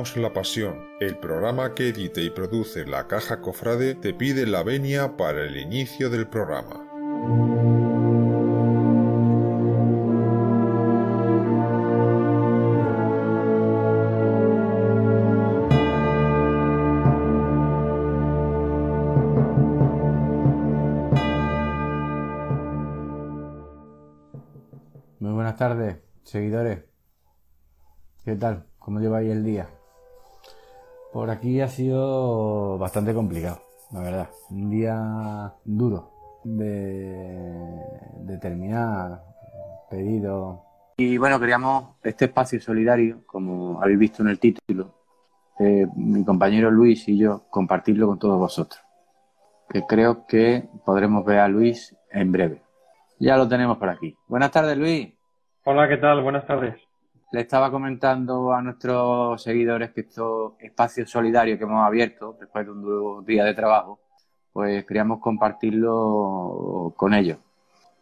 La Pasión, el programa que edita y produce la Caja Cofrade, te pide la venia para el inicio del programa. Muy buenas tardes, seguidores. ¿Qué tal? ¿Cómo lleváis el día? Por aquí ha sido bastante complicado, la verdad. Un día duro de, de terminar pedido. Y bueno, queríamos este espacio solidario, como habéis visto en el título, eh, mi compañero Luis y yo compartirlo con todos vosotros. Que creo que podremos ver a Luis en breve. Ya lo tenemos por aquí. Buenas tardes, Luis. Hola, ¿qué tal? Buenas tardes. Le estaba comentando a nuestros seguidores que estos espacios solidarios que hemos abierto después de un duro día de trabajo, pues queríamos compartirlo con ellos.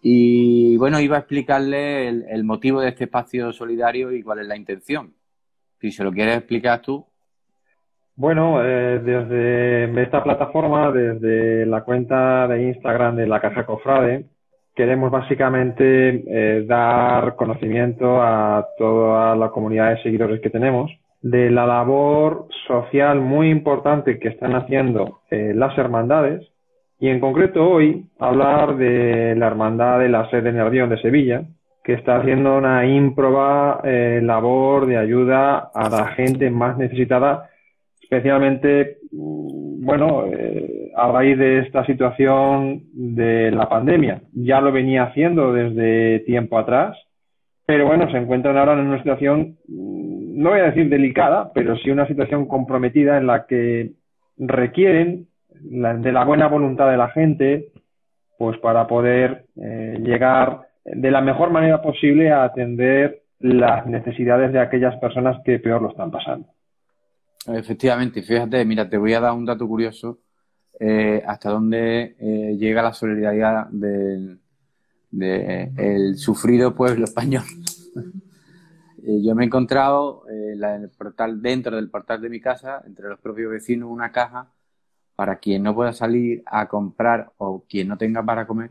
Y bueno, iba a explicarle el, motivo de este espacio solidario y cuál es la intención. Si se lo quieres explicar tú. Bueno, eh, desde esta plataforma, desde la cuenta de Instagram de la Caja Cofrade, queremos básicamente eh, dar conocimiento a toda la comunidad de seguidores que tenemos de la labor social muy importante que están haciendo eh, las hermandades. Y en concreto hoy hablar de la hermandad de la sede de Nervión de Sevilla que está haciendo una ímproba eh, labor de ayuda a la gente más necesitada especialmente mm, bueno a raíz de esta situación de la pandemia. Ya lo venía haciendo desde tiempo atrás, pero bueno, se encuentran ahora en una situación, mm, no voy a decir delicada, pero sí una situación comprometida en la que requieren la, de la buena voluntad de la gente, pues para poder eh, llegar de la mejor manera posible a atender las necesidades de aquellas personas que peor lo están pasando. Efectivamente, fíjate, mira, te voy a dar un dato curioso eh, hasta dónde eh, llega la solidaridad del de el sufrido pueblo español. eh, yo me he encontrado el portal, dentro del portal de mi casa, entre los propios vecinos, una caja para quien no pueda salir a comprar o quien no tenga para comer,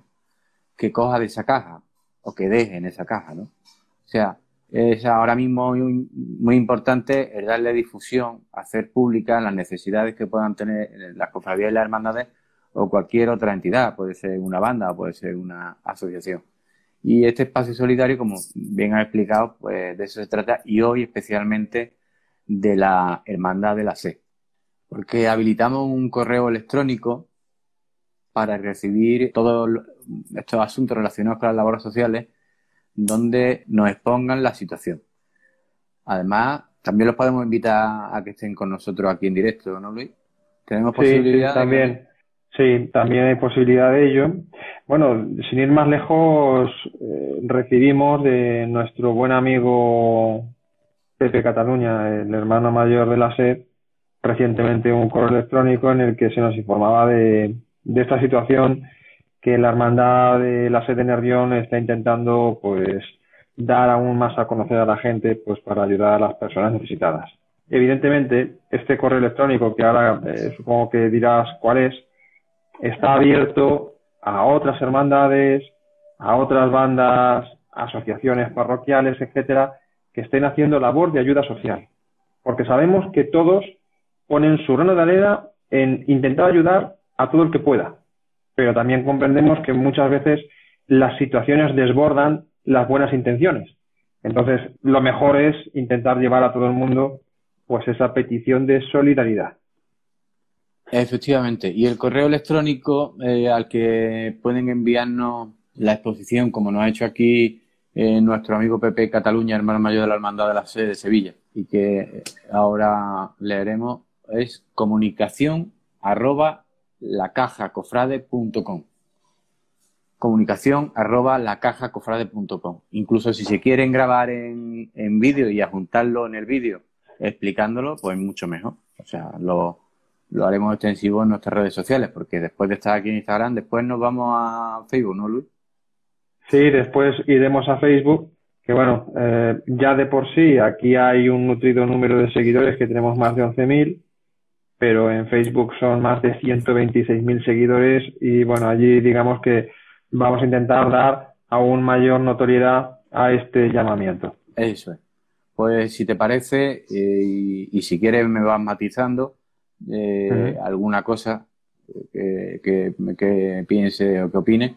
que coja de esa caja o que deje en esa caja, ¿no? O sea, es ahora mismo muy, importante darle difusión, hacer públicas las necesidades que puedan tener las cofradías y las hermandades o cualquier otra entidad, puede ser una banda o puede ser una asociación. Y este espacio solidario, como bien ha explicado, pues de eso se trata y hoy especialmente de la Hermandad de la SE. Porque habilitamos un correo electrónico para recibir todos estos asuntos relacionados con las labores sociales donde nos expongan la situación. Además, también los podemos invitar a que estén con nosotros aquí en directo, ¿no, Luis? Tenemos posibilidad. Sí, también. Sí, también hay posibilidad de ello. Bueno, sin ir más lejos, eh, recibimos de nuestro buen amigo Pepe Cataluña, el hermano mayor de la SED, recientemente un correo electrónico en el que se nos informaba de, de esta situación que la hermandad de la sede de Nervión está intentando pues dar aún más a conocer a la gente pues para ayudar a las personas necesitadas. Evidentemente, este correo electrónico que ahora eh, supongo que dirás cuál es, está abierto a otras hermandades, a otras bandas, asociaciones parroquiales, etcétera, que estén haciendo labor de ayuda social. Porque sabemos que todos ponen su grano de arena en intentar ayudar a todo el que pueda pero también comprendemos que muchas veces las situaciones desbordan las buenas intenciones. Entonces, lo mejor es intentar llevar a todo el mundo pues esa petición de solidaridad. Efectivamente. Y el correo electrónico eh, al que pueden enviarnos la exposición, como nos ha hecho aquí eh, nuestro amigo Pepe Cataluña, hermano mayor de la Hermandad de la Sede de Sevilla, y que ahora leeremos, es comunicación arroba lacajacofrade.com. Comunicación arroba lacajacofrade.com. Incluso si se quieren grabar en, en vídeo y adjuntarlo en el vídeo explicándolo, pues mucho mejor. O sea, lo, lo haremos extensivo en nuestras redes sociales, porque después de estar aquí en Instagram, después nos vamos a Facebook, ¿no, Luis? Sí, después iremos a Facebook, que bueno, eh, ya de por sí aquí hay un nutrido número de seguidores que tenemos más de 11.000, pero en Facebook son más de 126.000 seguidores y bueno, allí digamos que vamos a intentar dar aún mayor notoriedad a este llamamiento. Eso es. Pues si te parece, eh, y, si quieres me vas matizando eh, alguna cosa que, que, piense o que opine,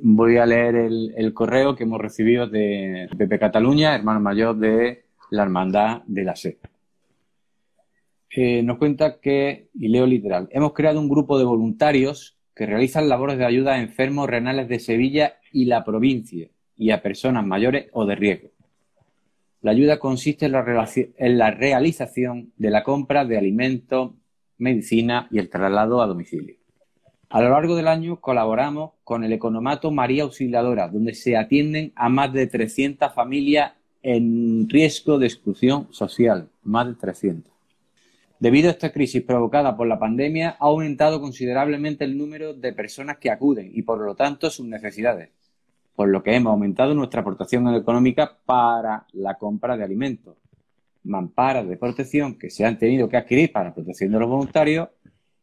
voy a leer el, correo que hemos recibido de Pepe Cataluña, hermano mayor de la Hermandad de la SE. Eh, nos cuenta que, y leo literal, hemos creado un grupo de voluntarios que realizan labores de ayuda a enfermos renales de Sevilla y la provincia y a personas mayores o de riesgo. La ayuda consiste en la, en la realización de la compra de alimentos, medicina y el traslado a domicilio. A lo largo del año colaboramos con el Economato María Auxiliadora, donde se atienden a más de 300 familias en riesgo de exclusión social, más de 300. Debido a esta crisis provocada por la pandemia, ha aumentado considerablemente el número de personas que acuden y, por lo tanto, sus necesidades por lo que hemos aumentado nuestra aportación económica para la compra de alimentos, mamparas de protección que se han tenido que adquirir para la protección de los voluntarios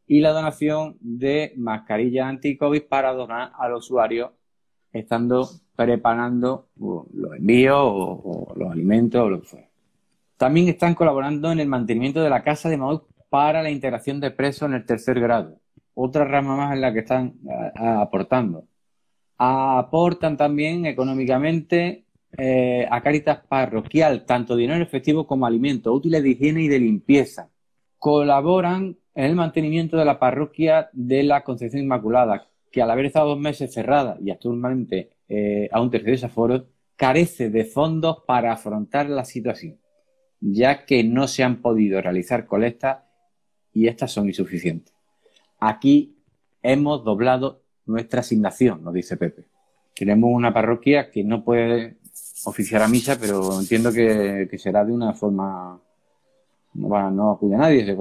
y la donación de mascarillas anti-COVID para donar al usuario estando preparando los envíos o, los alimentos o lo que fuera. También están colaborando en el mantenimiento de la Casa de Maús para la integración de presos en el tercer grado. Otra rama más en la que están aportando aportan también económicamente eh, a Caritas Parroquial tanto dinero efectivo como alimentos, útiles de higiene y de limpieza. Colaboran en el mantenimiento de la parroquia de la Concepción Inmaculada, que al haber estado dos meses cerrada y actualmente eh, a un tercio de aforo, carece de fondos para afrontar la situación, ya que no se han podido realizar colectas y estas son insuficientes. Aquí hemos doblado nuestra asignación, nos dice Pepe. Tenemos una parroquia que no puede oficiar a misa, pero entiendo que, será de una forma no, no acude a nadie,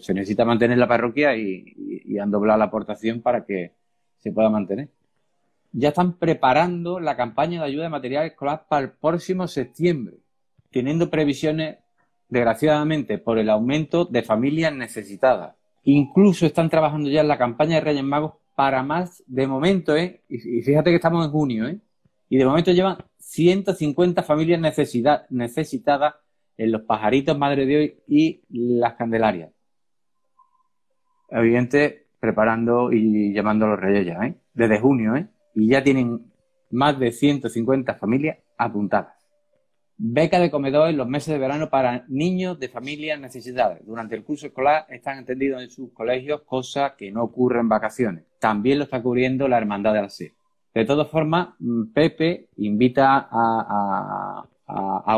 se necesita mantener la parroquia y, han doblado la aportación para que se pueda mantener. Ya están preparando la campaña de ayuda de material escolar para el próximo septiembre, teniendo previsiones, desgraciadamente, por el aumento de familias necesitadas. Incluso están trabajando ya en la campaña de Reyes Magos para más, de momento, ¿eh? Y, fíjate que estamos en junio, ¿eh? Y de momento llevan 150 familias necesitadas en los pajaritos Madre de Hoy y las Candelarias. Evidente, preparando y llamando a los reyes ya, ¿eh? Desde junio, ¿eh? Y ya tienen más de 150 familias apuntadas. Beca de comedor en los meses de verano para niños de familias necesitadas. Durante el curso escolar están atendidos en sus colegios, cosa que no ocurre en vacaciones. También lo está cubriendo la Hermandad de la De todas formas, mm, Pepe invita a,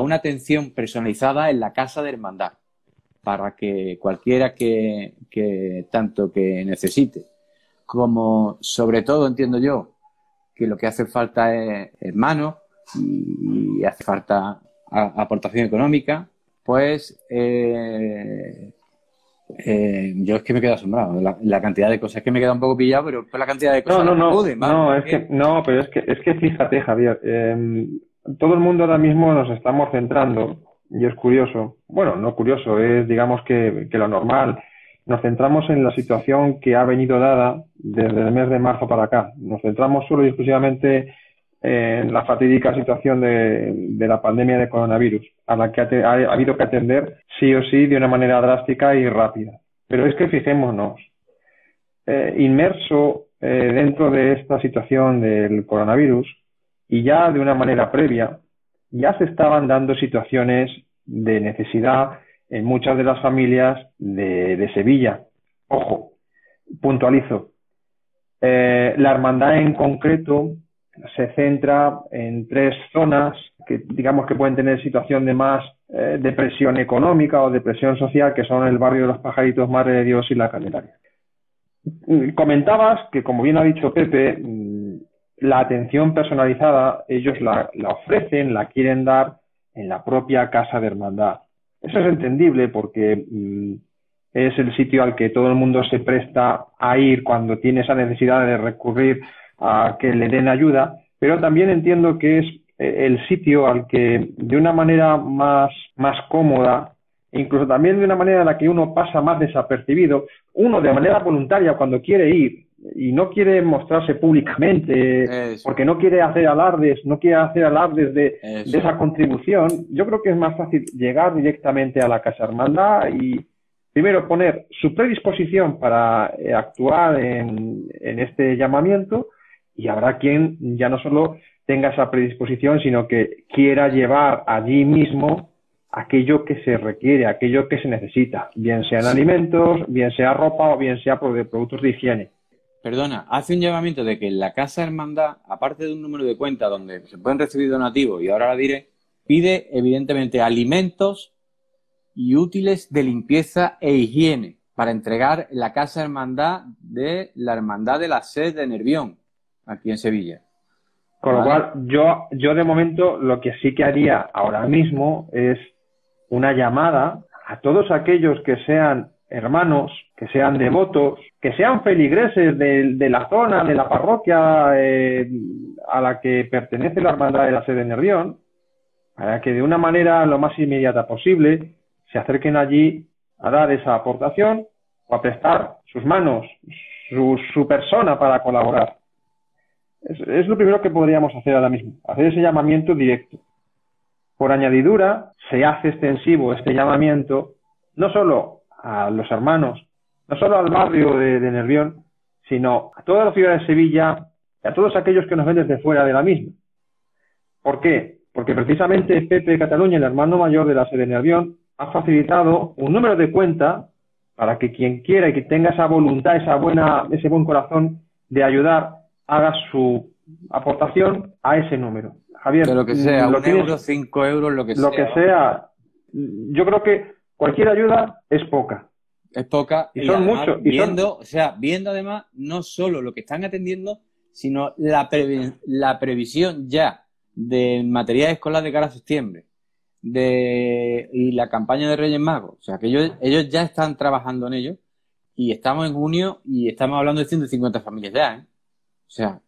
una atención personalizada en la casa de hermandad para que cualquiera que, que tanto que necesite como sobre todo entiendo yo que lo que hace falta es hermanos y hace falta aportación económica, pues eh, eh, yo es que me quedo asombrado. La, cantidad de cosas es que me queda un poco pillado, pero la cantidad de cosas. No, no, no. no, es que, no, pero es que, es que fíjate, Javier. Em, todo el mundo ahora mismo nos estamos centrando, y es curioso, bueno, no curioso, es digamos que, que lo normal. Nos centramos en la situación que ha venido dada desde el mes de marzo para acá. Nos centramos solo y exclusivamente en la fatídica situación de, la pandemia de coronavirus, a la que ha, habido que atender sí o sí de una manera drástica y rápida. Pero es que fijémonos, eh, inmerso eh, dentro de esta situación del coronavirus y ya de una manera previa, ya se estaban dando situaciones de necesidad en muchas de las familias de, Sevilla. Ojo, puntualizo. Eh, la hermandad en concreto se centra en tres zonas que digamos que pueden tener situación de más eh, depresión económica o depresión social, que son el barrio de los pajaritos, Madre de Dios y la Candelaria. Comentabas que, como bien ha dicho Pepe, mm, la atención personalizada ellos la, ofrecen, la quieren dar en la propia casa de hermandad. Eso es entendible porque mm, es el sitio al que todo el mundo se presta a ir cuando tiene esa necesidad de recurrir a que le den ayuda, pero también entiendo que es eh, el sitio al que de una manera más, más cómoda, incluso también de una manera en la que uno pasa más desapercibido, uno de manera voluntaria cuando quiere ir y no quiere mostrarse públicamente porque no quiere hacer alardes, no quiere hacer alardes de, de, esa contribución, yo creo que es más fácil llegar directamente a la Casa Hermandad y primero poner su predisposición para eh, actuar en, en este llamamiento y habrá quien ya no solo tenga esa predisposición, sino que quiera llevar allí mismo aquello que se requiere, aquello que se necesita, bien sean alimentos, bien sea ropa o bien sea productos de higiene. Perdona, hace un llamamiento de que en la Casa Hermandad, aparte de un número de cuenta donde se pueden recibir donativos, y ahora la diré, pide evidentemente alimentos y útiles de limpieza e higiene para entregar la Casa Hermandad de la Hermandad de la Sed de Nervión, aquí en Sevilla. Con lo cual, yo, yo de momento lo que sí que haría ahora mismo es una llamada a todos aquellos que sean hermanos, que sean devotos, que sean feligreses de, la zona, de la parroquia eh, a la que pertenece la hermandad de la sede de Nervión, para que de una manera lo más inmediata posible se acerquen allí a dar esa aportación o a prestar sus manos, su, su persona para colaborar. Es, lo primero que podríamos hacer ahora mismo, hacer ese llamamiento directo. Por añadidura, se hace extensivo este llamamiento no solo a los hermanos, no solo al barrio de, Nervión, sino a toda la ciudad de Sevilla y a todos aquellos que nos ven desde fuera de la misma. ¿Por qué? Porque precisamente Pepe de Cataluña, el hermano mayor de la sede de Nervión, ha facilitado un número de cuenta para que quien quiera y que tenga esa voluntad, esa buena, ese buen corazón de ayudar, haga su aportación a ese número. Javier, lo que sea, un euro, cinco euros, lo que lo sea. Lo que sea. Yo creo que cualquier ayuda es poca. Es poca. Y, son muchos. Viendo, o sea, viendo además no solo lo que están atendiendo, sino la, la previsión ya de material escolar de cara a septiembre de, y la campaña de Reyes Magos. O sea, que ellos, ellos ya están trabajando en ello y estamos en junio y estamos hablando de 150 familias ya, ¿eh? O sea,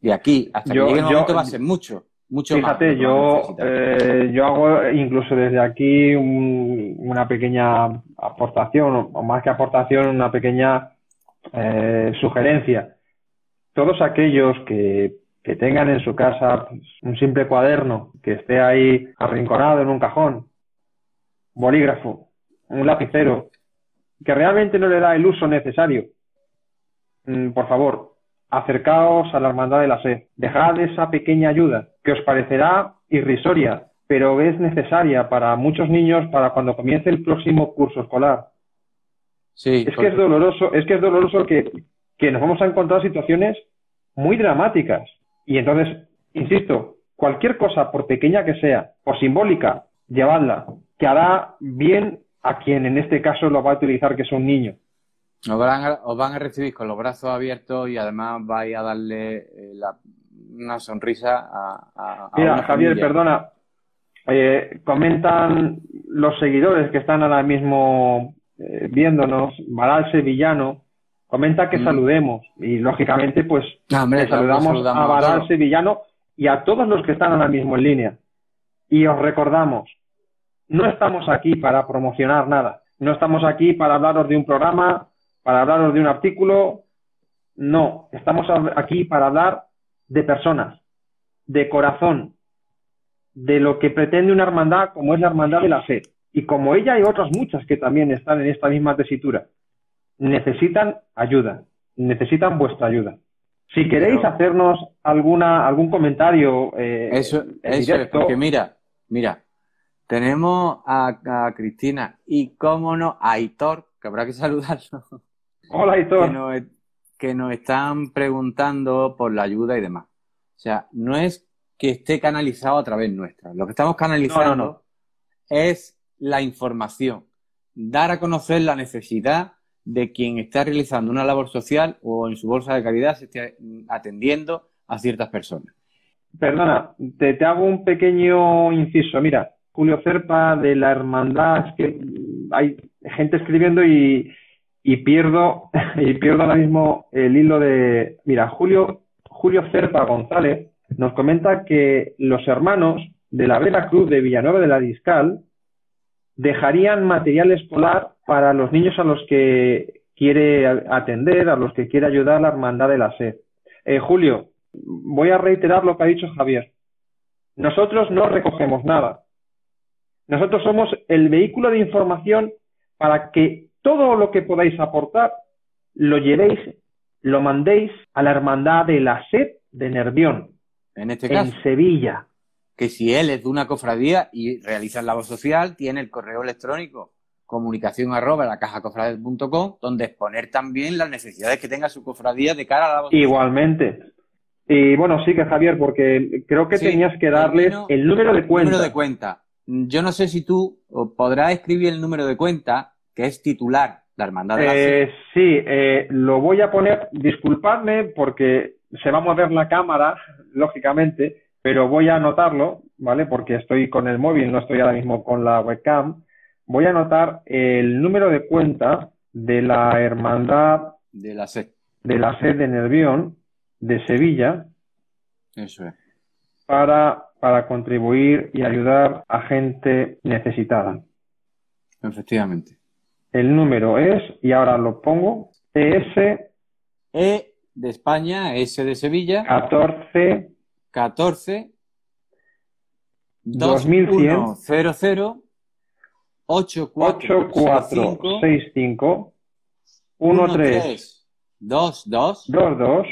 de aquí hasta que llegue el momento va a ser mucho. Fíjate, yo, eh, yo hago incluso desde aquí una pequeña aportación, o más que aportación, una pequeña eh, sugerencia. Todos aquellos que, que tengan en su casa un simple cuaderno que esté ahí arrinconado en un cajón, bolígrafo, un lapicero, que realmente no le da el uso necesario, mm, por favor, acercaos a la hermandad de la sed, dejad esa pequeña ayuda que os parecerá irrisoria, pero es necesaria para muchos niños para cuando comience el próximo curso escolar. Sí, es que es doloroso, es que es doloroso que, que nos vamos a encontrar situaciones muy dramáticas. Y entonces, insisto, cualquier cosa, por pequeña que sea, por simbólica, llevadla, que hará bien a quien en este caso lo va a utilizar, que es un niño. Os van, a, os van a recibir con los brazos abiertos y además vais a darle eh, la, una sonrisa a, Mira, Javier, perdona. Eh, comentan los seguidores que están ahora mismo eh, viéndonos, Varal Sevillano, comenta que mm. saludemos y lógicamente pues ah, saludamos, a Varal Sevillano y a todos los que están ahora mismo en línea. Y os recordamos, no estamos aquí para promocionar nada, no estamos aquí para hablaros de un programa, para hablaros de un artículo, no, estamos aquí para hablar de personas, de corazón, de lo que pretende una hermandad como es la hermandad de la fe. Y como ella hay otras muchas que también están en esta misma tesitura, necesitan ayuda, necesitan vuestra ayuda. Si queréis hacernos alguna algún comentario eh, eso, eso es porque mira, mira, tenemos a, Cristina y cómo no a Aitor, que habrá que saludarlo. Hola Aitor que nos están preguntando por la ayuda y demás. O sea, no es que esté canalizado a través nuestra. Lo que estamos canalizando es la información, dar a conocer la necesidad de quien está realizando una labor social o en su bolsa de caridad se esté atendiendo a ciertas personas. Perdona, te, te hago un pequeño inciso. Mira, Julio Cerpa de la Hermandad, es que hay gente escribiendo y, y pierdo, y pierdo ahora mismo el hilo de, mira, Julio, Julio Cerpa González, nos comenta que los hermanos de la Vera Cruz de Villanueva de la Discal dejarían material escolar para los niños a los que quiere atender, a los que quiere ayudar la Hermandad de la Sed. Eh, Julio, voy a reiterar lo que ha dicho Javier. Nosotros no recogemos nada. Nosotros somos el vehículo de información para que todo lo que podáis aportar lo llevéis, lo mandéis a la Hermandad de la Sed de Nervión. En este caso. En Sevilla. Que si él es de una cofradía y realiza el labor social, tiene el correo electrónico comunicación arroba la caja donde exponer también las necesidades que tenga su cofradía de cara a la labor Igualmente. Y bueno, sí que Javier, porque creo que tenías que darles el, número de cuenta. número de cuenta. Yo no sé si tú podrás escribir el número de cuenta, que es titular la hermandad de la eh, Sí, eh, lo voy a poner, disculpadme porque se va a mover la cámara, lógicamente, pero voy a anotarlo, ¿vale? Porque estoy con el móvil, no estoy ahora mismo con la webcam. Voy a anotar el número de cuenta de la hermandad de la sed de la sed de Nervión de Sevilla. Eso es. Para, para contribuir y ayudar a gente necesitada. Efectivamente. El número es, y ahora lo pongo, ES. E de España, S de Sevilla. 14. 14. 2100. 00. 8465 13 22 22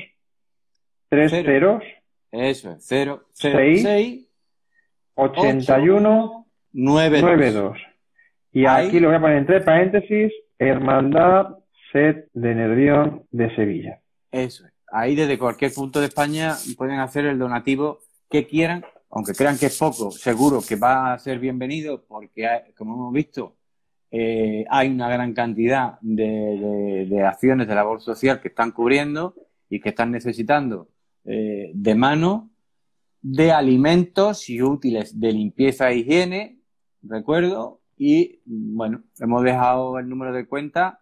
3 ceros eso es 0 6 6 81 92 y aquí lo voy a poner entre paréntesis Hermandad Set de Nervión de Sevilla. Eso es. Ahí desde cualquier punto de España pueden hacer el donativo que quieran aunque crean que es poco, seguro que va a ser bienvenido porque, como hemos visto, eh, hay una gran cantidad de, acciones de labor social que están cubriendo y que están necesitando eh, de mano de alimentos y útiles de limpieza e higiene, recuerdo, y bueno, hemos dejado el número de cuenta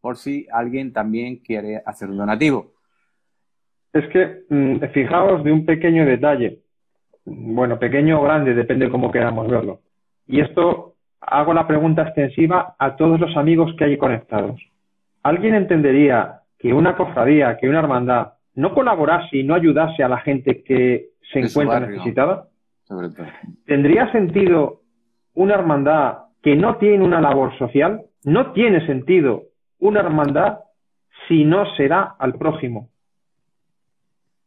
por si alguien también quiere hacer un donativo. Es que mm, fijaos de un pequeño detalle bueno, pequeño o grande, depende de cómo queramos verlo. Y esto hago la pregunta extensiva a todos los amigos que hay conectados. ¿Alguien entendería que una cofradía, que una hermandad, no colaborase y no ayudase a la gente que se encuentra necesitada? ¿Tendría sentido una hermandad que no tiene una labor social? No tiene sentido una hermandad si no será al prójimo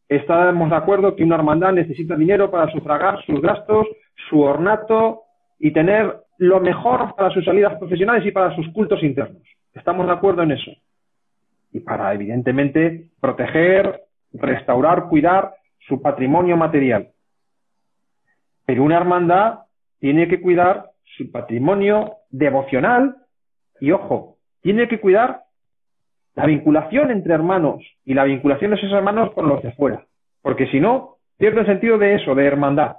estamos de acuerdo que una hermandad necesita dinero para sufragar sus gastos, su ornato y tener lo mejor para sus salidas profesionales y para sus cultos internos. Estamos de acuerdo en eso. Y para, evidentemente, proteger, restaurar, cuidar su patrimonio material. Pero una hermandad tiene que cuidar su patrimonio devocional y, ojo, tiene que cuidar la vinculación entre hermanos y la vinculación de esos hermanos con los de fuera. Porque si no, pierde el sentido de eso, de hermandad.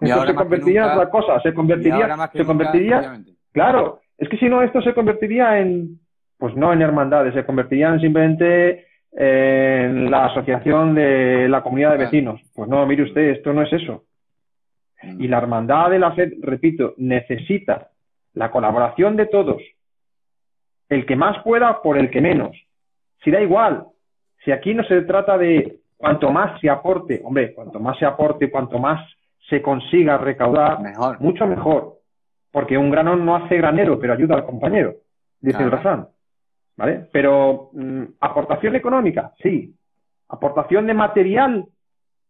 Esto se convertiría en otra cosa, se convertiría, se convertiría, claro, es que si no esto se convertiría en, pues no en hermandades, se convertiría simplemente en la asociación de la comunidad de vecinos. Pues no, mire usted, esto no es eso. Y la hermandad de la fe, repito, necesita la colaboración de todos. El que más pueda por el que menos. Si da igual, si aquí no se trata de cuanto más se aporte, hombre, cuanto más se aporte, cuanto más se consiga recaudar, mejor. mucho mejor. Porque un grano no hace granero, pero ayuda al compañero, dice el refrán. ¿Vale? Pero mm, aportación económica, sí. Aportación de material,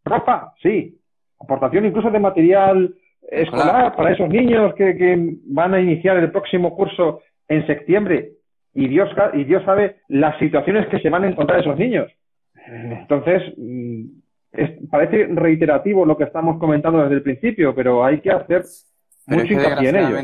ropa, sí. Aportación incluso de material escolar para esos niños que, que van a iniciar el próximo curso en septiembre, y Dios, y Dios sabe las situaciones que se van a encontrar esos niños. Entonces, mm, parece reiterativo lo que estamos comentando desde el principio, pero hay que hacer mucho hincapié en ello.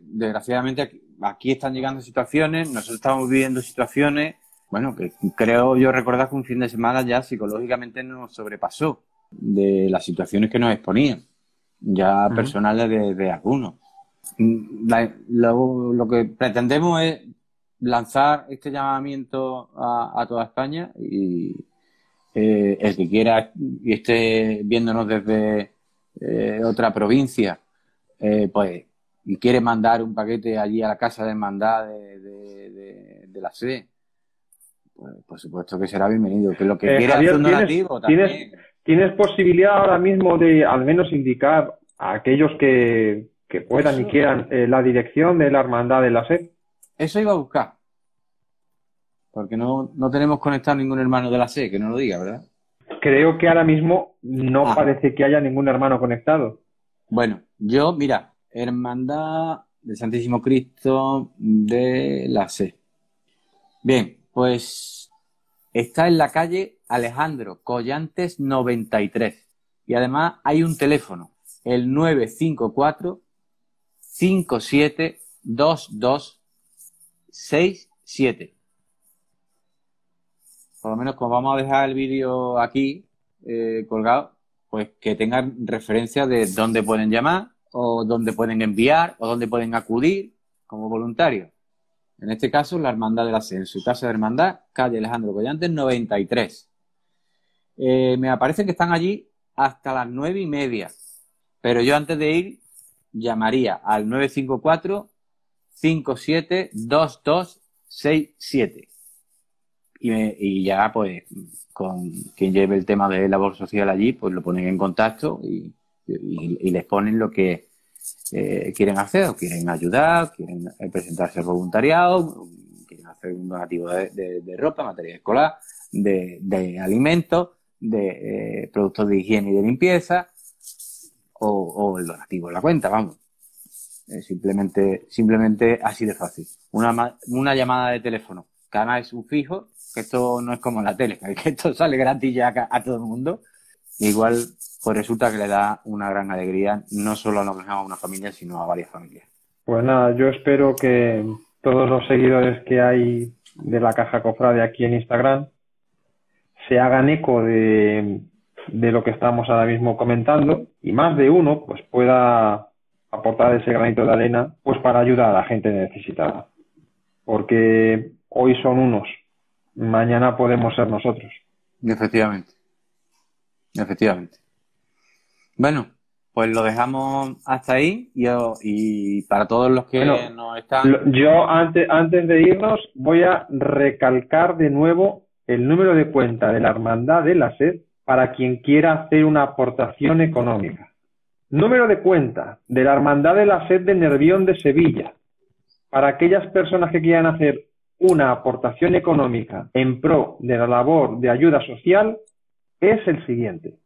Desgraciadamente, aquí están llegando situaciones, nosotros estamos viviendo situaciones, bueno, que creo yo recordar que un fin de semana ya psicológicamente nos sobrepasó de las situaciones que nos exponían, ya personales de, algunos. Lo que pretendemos es lanzar este llamamiento a, toda España y, eh, el que quiera y esté viéndonos desde eh, otra provincia, eh, pues, y quiere mandar un paquete allí a la casa de hermandad de, de, la sede, pues por supuesto que será bienvenido. Que lo que quiera hacer un donativo ¿tienes, ¿Tienes posibilidad ahora mismo de al menos indicar a aquellos que, puedan y quieran la dirección de la hermandad de la sed? Eso iba a buscar. Porque no, no tenemos conectado ningún hermano de la SE, que no lo diga, ¿verdad? Creo que ahora mismo no ah. parece que haya ningún hermano conectado. Bueno, yo, mira, Hermandad del Santísimo Cristo de la SE. Bien, pues está en la calle Alejandro Collantes 93. Y además hay un teléfono, el 954 57 2267 por lo menos como vamos a dejar el vídeo aquí eh, colgado, pues que tengan referencia de dónde pueden llamar o dónde pueden enviar o dónde pueden acudir como voluntarios. En este caso, la Hermandad del Ascenso, su casa de hermandad, calle Alejandro Collantes 93. Eh, me aparece que están allí hasta las nueve y media, pero yo antes de ir llamaría al 954 57 2267 y, ya pues con quien lleve el tema de labor social allí, pues lo ponen en contacto y, les ponen lo que eh, quieren hacer, o quieren ayudar, quieren eh, presentarse al voluntariado, quieren hacer un donativo de, ropa, material escolar, de, alimentos, de eh, productos de higiene y de limpieza, o, el donativo de la cuenta, vamos. simplemente, simplemente así de fácil. Una, una llamada de teléfono, cada es un fijo, que esto no es como la tele, que esto sale gratis ya a, todo el mundo. Igual, pues resulta que le da una gran alegría, no solo a, a una familia, sino a varias familias. Pues nada, yo espero que todos los seguidores que hay de la Caja Cofrade aquí en Instagram se hagan eco de, de lo que estamos ahora mismo comentando y más de uno pues pueda aportar ese granito de arena pues para ayudar a la gente necesitada. Porque hoy son unos mañana podemos ser nosotros. Efectivamente. Efectivamente. Bueno, pues lo dejamos hasta ahí y, y para todos los que no están. Yo antes, antes de irnos voy a recalcar de nuevo el número de cuenta de la Hermandad de la Sed para quien quiera hacer una aportación económica. Número de cuenta de la Hermandad de la Sed de Nervión de Sevilla. Para aquellas personas que quieran hacer una aportación económica en pro de la labor de ayuda social es el siguiente.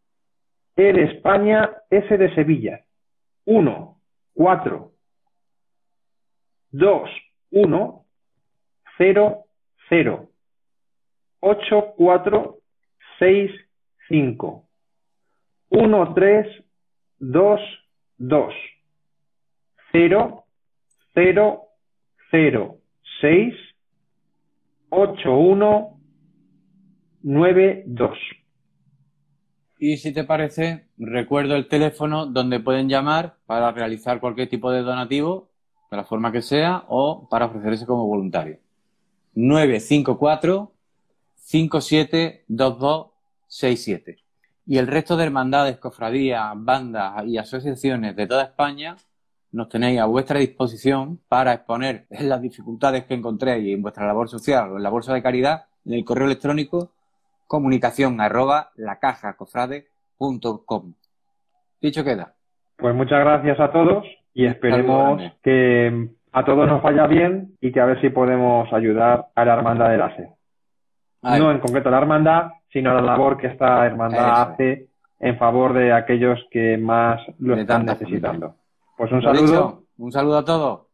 E de España, S de Sevilla. 1, 4, 2, 1, 0, 0, 8, 4, 6, 5, 1, 3, 2, 2, 0, 0, 0, 6, 8192. Y si te parece, recuerdo el teléfono donde pueden llamar para realizar cualquier tipo de donativo, de la forma que sea, o para ofrecerse como voluntario. 954 572267. Y el resto de hermandades, cofradías, bandas y asociaciones de toda España nos tenéis a vuestra disposición para exponer las dificultades que encontréis en vuestra labor social o en la bolsa de caridad en el correo electrónico comunicación arroba lacajacofrade.com. Dicho queda. Pues muchas gracias a todos y esperemos que a todos nos vaya bien y que a ver si podemos ayudar a la hermandad de la. No en concreto a la hermandad, sino a la labor que esta hermandad hace en favor de aquellos que más lo están necesitando. Pues un saludo. Un saludo a todos.